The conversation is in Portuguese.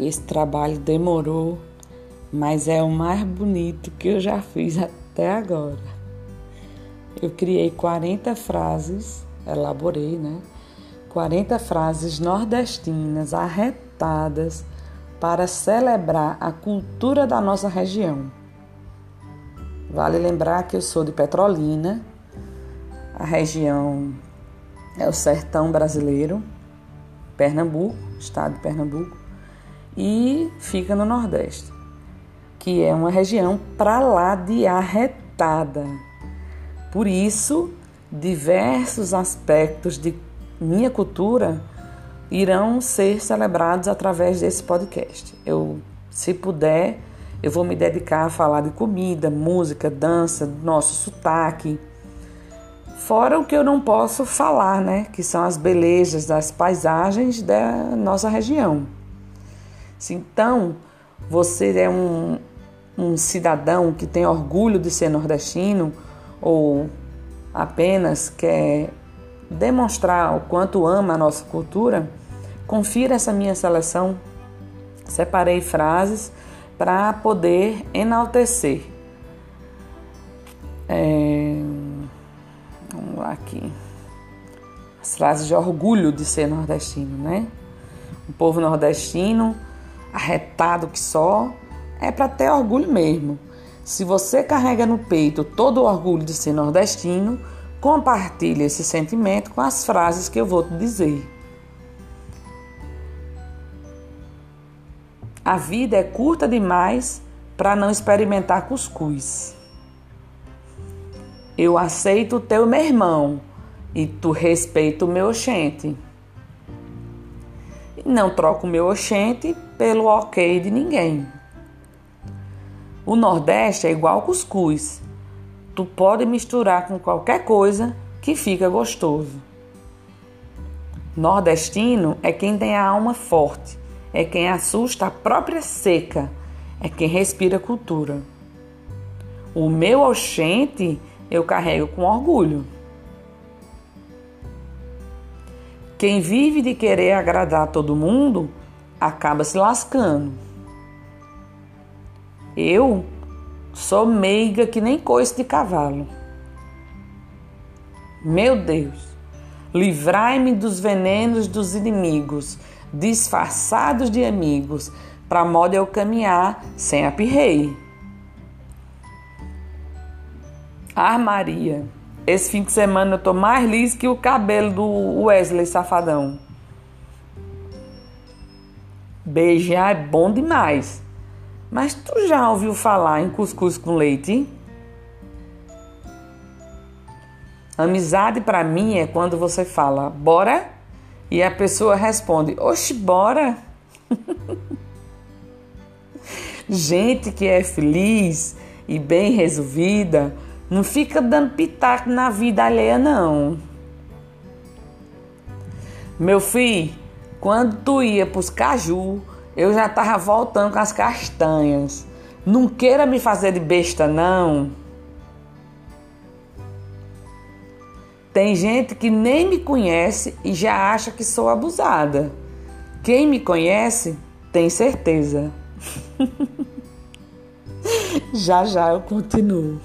Esse trabalho demorou, mas é o mais bonito que eu já fiz até agora. Eu criei 40 frases, elaborei, né? 40 frases nordestinas arretadas para celebrar a cultura da nossa região. Vale lembrar que eu sou de Petrolina, a região é o sertão brasileiro, Pernambuco, estado de Pernambuco, e fica no Nordeste, que é uma região para lá de arretada. Por isso, diversos aspectos de minha cultura irão ser celebrados através desse podcast. Eu, se puder, eu vou me dedicar a falar de comida, música, dança, nosso sotaque Fora o que eu não posso falar, né? Que são as belezas das paisagens da nossa região. Então, você é um, um cidadão que tem orgulho de ser nordestino ou apenas quer demonstrar o quanto ama a nossa cultura, confira essa minha seleção. Separei frases para poder enaltecer. É Vamos lá aqui. As frases de orgulho de ser nordestino, né? O povo nordestino, arretado que só, é para ter orgulho mesmo. Se você carrega no peito todo o orgulho de ser nordestino, compartilhe esse sentimento com as frases que eu vou te dizer. A vida é curta demais para não experimentar cuscuz. Eu aceito o teu meu irmão e tu respeita o meu oxente. Não troco o meu oxente pelo ok de ninguém. O Nordeste é igual cuscuz. Tu pode misturar com qualquer coisa que fica gostoso. Nordestino é quem tem a alma forte, é quem assusta a própria seca, é quem respira cultura. O meu oxente eu carrego com orgulho. Quem vive de querer agradar todo mundo acaba se lascando. Eu sou meiga que nem coice de cavalo. Meu Deus, livrai-me dos venenos dos inimigos, disfarçados de amigos, para modo eu caminhar sem apirrei. Ah, Maria, esse fim de semana eu tô mais liso que o cabelo do Wesley Safadão. Beijar é bom demais. Mas tu já ouviu falar em cuscuz com leite? Amizade para mim é quando você fala bora e a pessoa responde oxe, bora. Gente que é feliz e bem resolvida não fica dando pitaco na vida alheia, não. Meu filho, quando tu ia pros caju, eu já tava voltando com as castanhas. Não queira me fazer de besta, não. Tem gente que nem me conhece e já acha que sou abusada. Quem me conhece tem certeza. já já eu continuo.